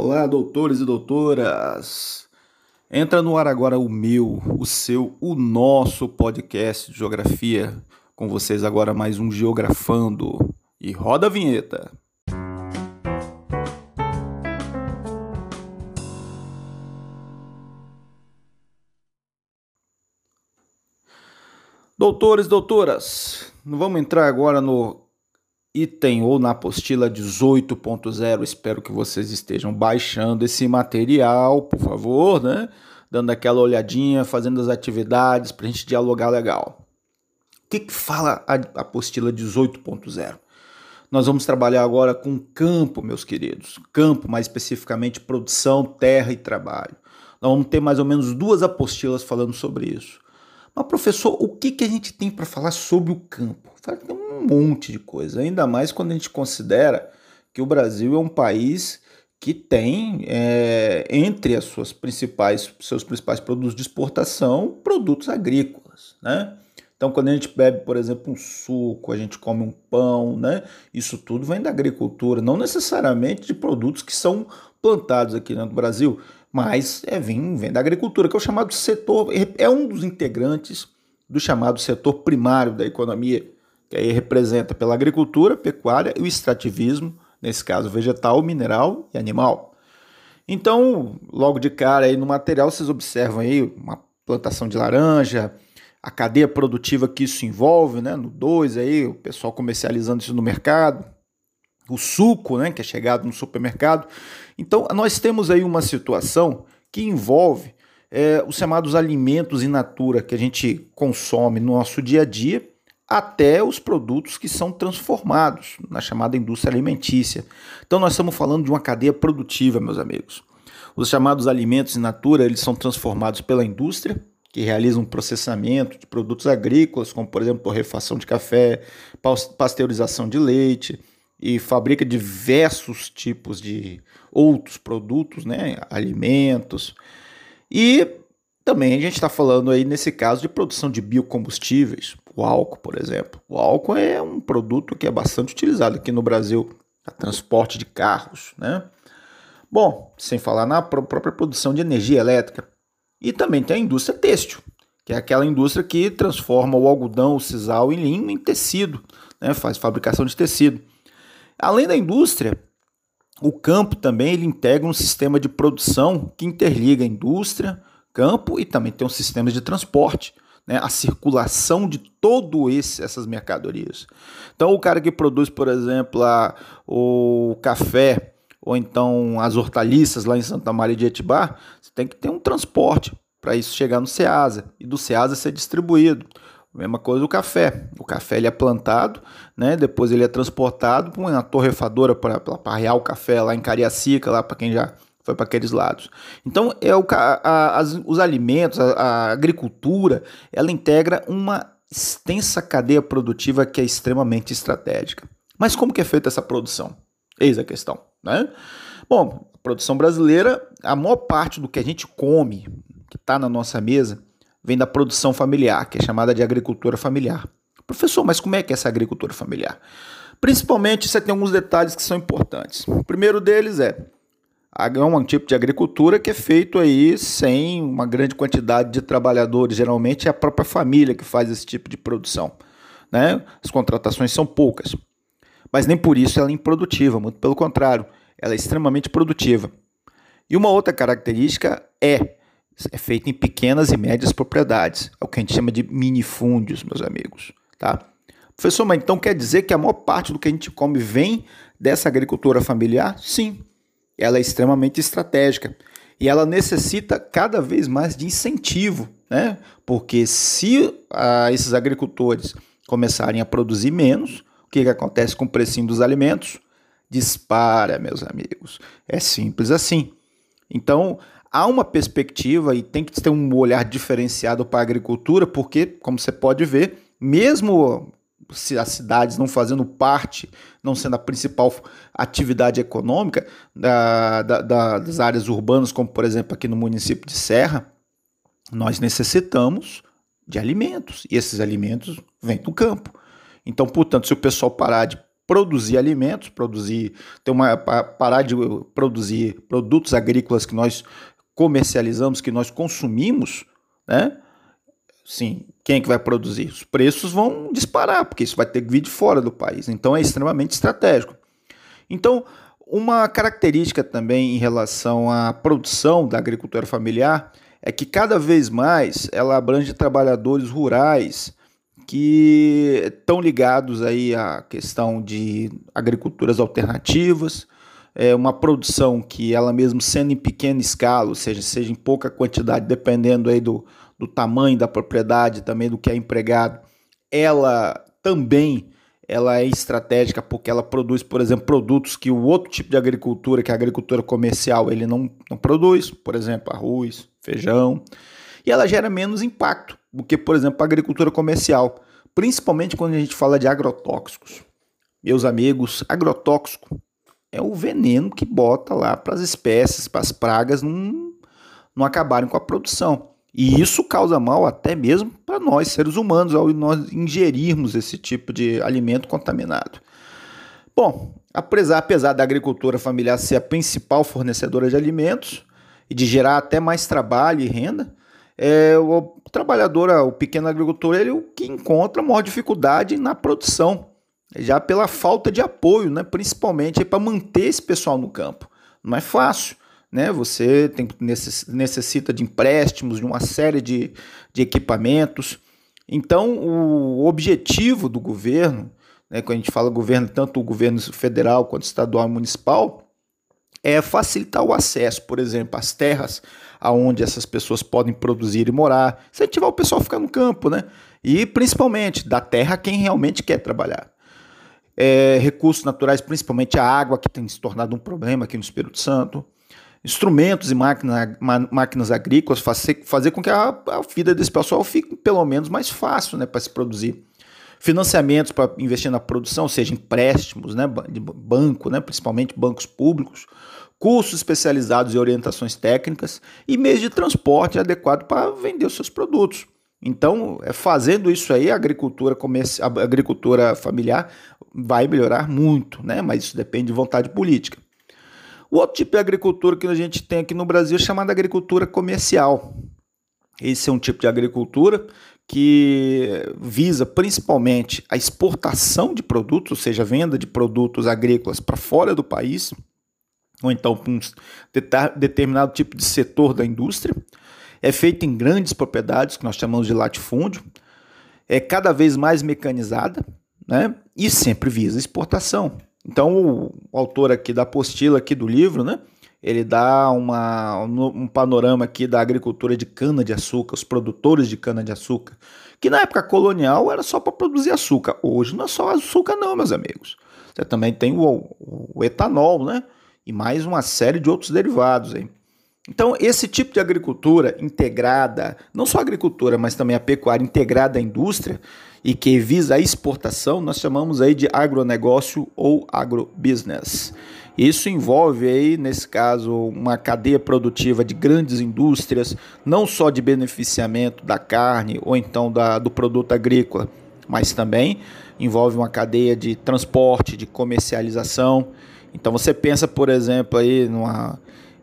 Olá, doutores e doutoras! Entra no ar agora o meu, o seu, o nosso podcast de geografia. Com vocês agora mais um Geografando. E roda a vinheta! Doutores doutoras, vamos entrar agora no item ou na apostila 18.0. Espero que vocês estejam baixando esse material, por favor, né? Dando aquela olhadinha, fazendo as atividades para a gente dialogar legal. O que, que fala a apostila 18.0? Nós vamos trabalhar agora com campo, meus queridos. Campo, mais especificamente produção, terra e trabalho. Nós vamos ter mais ou menos duas apostilas falando sobre isso. Mas, professor, o que, que a gente tem para falar sobre o campo? Tem um monte de coisa, ainda mais quando a gente considera que o Brasil é um país que tem é, entre as suas principais, seus principais produtos de exportação produtos agrícolas, né? Então, quando a gente bebe, por exemplo, um suco, a gente come um pão, né? Isso tudo vem da agricultura, não necessariamente de produtos que são plantados aqui no Brasil mas é, vem, vem da agricultura, que é o chamado setor, é um dos integrantes do chamado setor primário da economia, que aí representa pela agricultura, pecuária e o extrativismo, nesse caso vegetal, mineral e animal. Então, logo de cara aí no material vocês observam aí uma plantação de laranja, a cadeia produtiva que isso envolve, né? No 2 aí, o pessoal comercializando isso no mercado, o suco, né, que é chegado no supermercado. Então, nós temos aí uma situação que envolve é, os chamados alimentos in natura que a gente consome no nosso dia a dia, até os produtos que são transformados na chamada indústria alimentícia. Então, nós estamos falando de uma cadeia produtiva, meus amigos. Os chamados alimentos in natura, eles são transformados pela indústria, que realiza um processamento de produtos agrícolas, como por exemplo torrefação de café, pasteurização de leite, e fabrica diversos tipos de outros produtos, né, alimentos. E também a gente está falando aí nesse caso de produção de biocombustíveis, o álcool, por exemplo. O álcool é um produto que é bastante utilizado aqui no Brasil para transporte de carros, né? Bom, sem falar na própria produção de energia elétrica. E também tem a indústria têxtil, que é aquela indústria que transforma o algodão, o sisal em linho em tecido, né? faz fabricação de tecido. Além da indústria, o campo também ele integra um sistema de produção que interliga indústria, campo e também tem um sistema de transporte, né, a circulação de todo essas mercadorias. Então o cara que produz, por exemplo, a, o café ou então as hortaliças lá em Santa Maria de Etibá, você tem que ter um transporte para isso chegar no Ceasa e do Ceasa ser distribuído. Mesma coisa o café. O café ele é plantado, né? depois ele é transportado para uma torrefadora para arrear o café lá em Cariacica, lá para quem já foi para aqueles lados. Então, é o, a, as, os alimentos, a, a agricultura, ela integra uma extensa cadeia produtiva que é extremamente estratégica. Mas como que é feita essa produção? Eis a questão, né? Bom, a produção brasileira, a maior parte do que a gente come, que está na nossa mesa, vem da produção familiar, que é chamada de agricultura familiar. Professor, mas como é que é essa agricultura familiar? Principalmente você tem alguns detalhes que são importantes. O primeiro deles é é um tipo de agricultura que é feito aí sem uma grande quantidade de trabalhadores. Geralmente é a própria família que faz esse tipo de produção. Né? As contratações são poucas. Mas nem por isso ela é improdutiva, muito pelo contrário, ela é extremamente produtiva. E uma outra característica é é feito em pequenas e médias propriedades. É o que a gente chama de minifúndios, meus amigos. Tá? Professor, mas então quer dizer que a maior parte do que a gente come vem dessa agricultura familiar? Sim. Ela é extremamente estratégica. E ela necessita cada vez mais de incentivo, né? Porque se ah, esses agricultores começarem a produzir menos, o que, que acontece com o precinho dos alimentos? Dispara, meus amigos. É simples assim. Então, há uma perspectiva e tem que ter um olhar diferenciado para a agricultura, porque, como você pode ver, mesmo se as cidades não fazendo parte, não sendo a principal atividade econômica da, da, da, das áreas urbanas, como por exemplo aqui no município de Serra, nós necessitamos de alimentos e esses alimentos vêm do campo. Então, portanto, se o pessoal parar de produzir alimentos, produzir, ter uma, parar de produzir produtos agrícolas que nós comercializamos, que nós consumimos, né? Sim, quem é que vai produzir? Os preços vão disparar, porque isso vai ter que vir de fora do país. Então é extremamente estratégico. Então, uma característica também em relação à produção da agricultura familiar é que cada vez mais ela abrange trabalhadores rurais que estão ligados aí à questão de agriculturas alternativas, é uma produção que ela mesmo sendo em pequena escala, ou seja, seja em pouca quantidade, dependendo aí do, do tamanho da propriedade, também do que é empregado, ela também ela é estratégica porque ela produz, por exemplo, produtos que o outro tipo de agricultura, que é a agricultura comercial, ele não, não produz, por exemplo, arroz, feijão, e ela gera menos impacto do que, por exemplo, a agricultura comercial, principalmente quando a gente fala de agrotóxicos. Meus amigos, agrotóxico é o veneno que bota lá para as espécies, para as pragas não, não acabarem com a produção. E isso causa mal até mesmo para nós, seres humanos, ao nós ingerirmos esse tipo de alimento contaminado. Bom, apesar, apesar da agricultura familiar ser a principal fornecedora de alimentos e de gerar até mais trabalho e renda, é, o trabalhador, o pequeno agricultor, ele é o que encontra maior dificuldade na produção, já pela falta de apoio, né, principalmente para manter esse pessoal no campo. Não é fácil né? Você tem, necessita de empréstimos, de uma série de, de equipamentos. Então, o objetivo do governo, né, quando a gente fala governo, tanto o governo federal quanto estadual e municipal, é facilitar o acesso, por exemplo, às terras aonde essas pessoas podem produzir e morar, incentivar o pessoal a ficar no campo, né? E principalmente da terra a quem realmente quer trabalhar. É, recursos naturais, principalmente a água, que tem se tornado um problema aqui no Espírito Santo instrumentos e máquina, máquinas agrícolas, fazer, fazer com que a, a vida desse pessoal fique pelo menos mais fácil né, para se produzir. Financiamentos para investir na produção, ou seja, empréstimos né, de banco, né, principalmente bancos públicos, cursos especializados e orientações técnicas e meios de transporte adequado para vender os seus produtos. Então, é fazendo isso aí, a agricultura, a agricultura familiar vai melhorar muito, né? mas isso depende de vontade política. O outro tipo de agricultura que a gente tem aqui no Brasil é chamada agricultura comercial. Esse é um tipo de agricultura que visa principalmente a exportação de produtos, ou seja, a venda de produtos agrícolas para fora do país, ou então para um determinado tipo de setor da indústria. É feito em grandes propriedades, que nós chamamos de latifúndio, é cada vez mais mecanizada né? e sempre visa exportação. Então, o autor aqui da apostila aqui do livro, né? Ele dá uma, um panorama aqui da agricultura de cana-de-açúcar, os produtores de cana-de-açúcar, que na época colonial era só para produzir açúcar. Hoje não é só açúcar não, meus amigos. Você também tem o, o etanol, né? E mais uma série de outros derivados aí. Então, esse tipo de agricultura integrada, não só a agricultura, mas também a pecuária integrada à indústria, e que visa a exportação, nós chamamos aí de agronegócio ou agrobusiness. Isso envolve aí, nesse caso, uma cadeia produtiva de grandes indústrias, não só de beneficiamento da carne ou então da, do produto agrícola, mas também envolve uma cadeia de transporte, de comercialização. Então você pensa, por exemplo, aí numa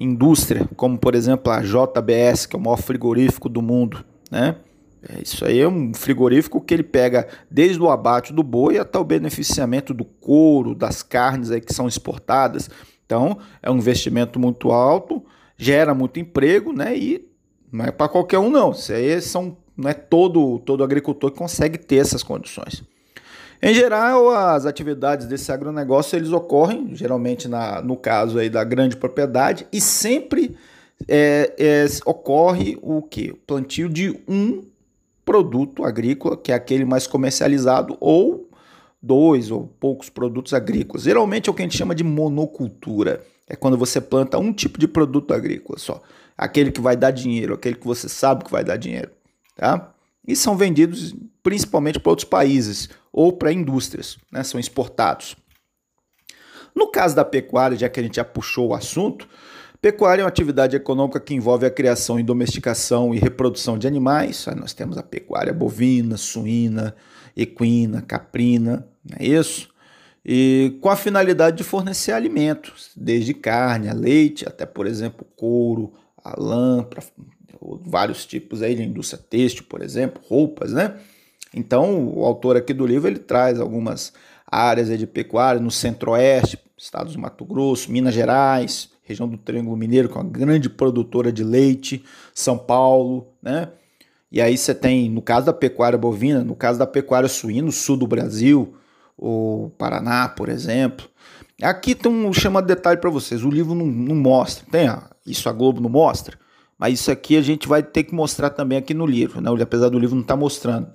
indústria, como por exemplo a JBS, que é o maior frigorífico do mundo, né? É, isso aí é um frigorífico que ele pega desde o abate do boi até o beneficiamento do couro, das carnes aí que são exportadas. Então, é um investimento muito alto, gera muito emprego, né? E não é para qualquer um não. Isso aí são, não é todo todo agricultor que consegue ter essas condições. Em geral, as atividades desse agronegócio eles ocorrem geralmente na, no caso aí da grande propriedade e sempre é, é, ocorre o que? Plantio de um produto agrícola, que é aquele mais comercializado, ou dois ou poucos produtos agrícolas. Geralmente é o que a gente chama de monocultura. É quando você planta um tipo de produto agrícola só. Aquele que vai dar dinheiro, aquele que você sabe que vai dar dinheiro. Tá? E são vendidos principalmente para outros países ou para indústrias, né? são exportados. No caso da pecuária, já que a gente já puxou o assunto, Pecuária é uma atividade econômica que envolve a criação e domesticação e reprodução de animais. Aí nós temos a pecuária bovina, suína, equina, caprina, não é isso? e com a finalidade de fornecer alimentos, desde carne, a leite, até por exemplo couro, a lã, pra, vários tipos aí de indústria têxtil, por exemplo, roupas, né? Então o autor aqui do livro ele traz algumas áreas de pecuária no centro-oeste, estados do Mato Grosso, Minas Gerais, região do Triângulo Mineiro, que é uma grande produtora de leite, São Paulo, né? E aí você tem, no caso da pecuária bovina, no caso da pecuária suína, sul do Brasil, o Paraná, por exemplo. Aqui tem um chama de detalhe para vocês, o livro não, não mostra, tem isso a Globo não mostra, mas isso aqui a gente vai ter que mostrar também aqui no livro, né? apesar do livro não estar tá mostrando.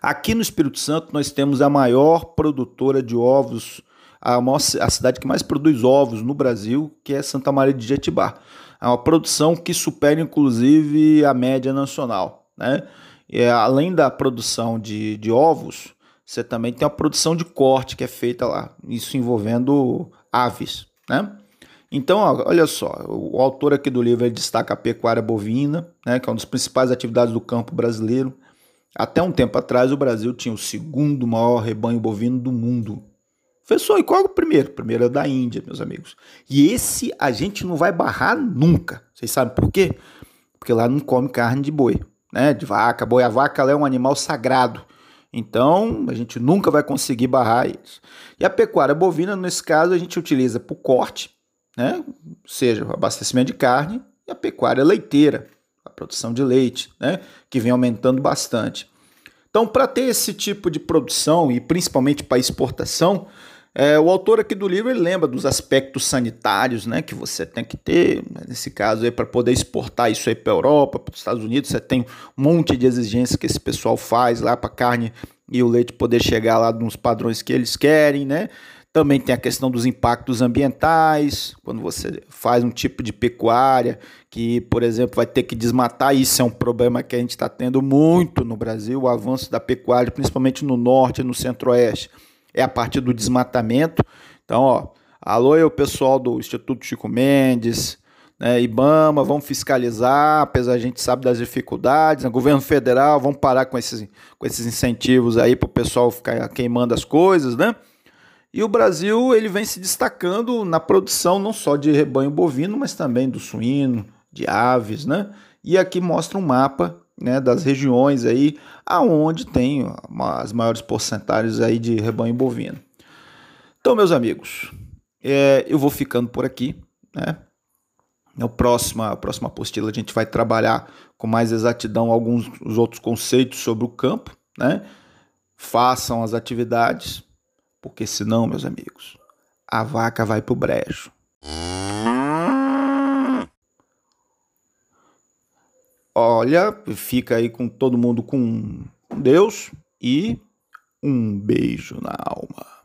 Aqui no Espírito Santo nós temos a maior produtora de ovos, a, maior, a cidade que mais produz ovos no Brasil, que é Santa Maria de Jetibá. É uma produção que supera inclusive a média nacional. Né? E, além da produção de, de ovos, você também tem a produção de corte que é feita lá, isso envolvendo aves. Né? Então, olha só, o autor aqui do livro destaca a pecuária bovina, né, que é uma das principais atividades do campo brasileiro. Até um tempo atrás, o Brasil tinha o segundo maior rebanho bovino do mundo. Professor, e qual é o primeiro? O primeiro é da Índia, meus amigos. E esse a gente não vai barrar nunca. Vocês sabem por quê? Porque lá não come carne de boi, né? De vaca. Boi, a vaca é um animal sagrado. Então, a gente nunca vai conseguir barrar isso. E a pecuária bovina, nesse caso, a gente utiliza para o corte, né? Seja, o abastecimento de carne, e a pecuária leiteira, a produção de leite, né? Que vem aumentando bastante. Então, para ter esse tipo de produção e principalmente para exportação, é, o autor aqui do livro ele lembra dos aspectos sanitários né, que você tem que ter, né, nesse caso, para poder exportar isso aí para a Europa, para os Estados Unidos, você tem um monte de exigências que esse pessoal faz lá para a carne e o leite poder chegar lá nos padrões que eles querem, né? Também tem a questão dos impactos ambientais, quando você faz um tipo de pecuária que, por exemplo, vai ter que desmatar, isso é um problema que a gente está tendo muito no Brasil, o avanço da pecuária, principalmente no norte e no centro-oeste é a partir do desmatamento. Então, ó, alô o pessoal do Instituto Chico Mendes, né, IBAMA, vamos fiscalizar, apesar a gente sabe das dificuldades, né, governo federal, vamos parar com esses, com esses incentivos aí para o pessoal ficar queimando as coisas, né? E o Brasil ele vem se destacando na produção não só de rebanho bovino, mas também do suíno, de aves, né? E aqui mostra um mapa né, das regiões aí aonde tem as maiores porcentagens aí de rebanho bovino. Então, meus amigos, é, eu vou ficando por aqui, né? Na próxima, próxima apostila a gente vai trabalhar com mais exatidão alguns os outros conceitos sobre o campo, né? Façam as atividades, porque senão, meus amigos, a vaca vai pro brejo. Olha, fica aí com todo mundo com Deus e um beijo na alma.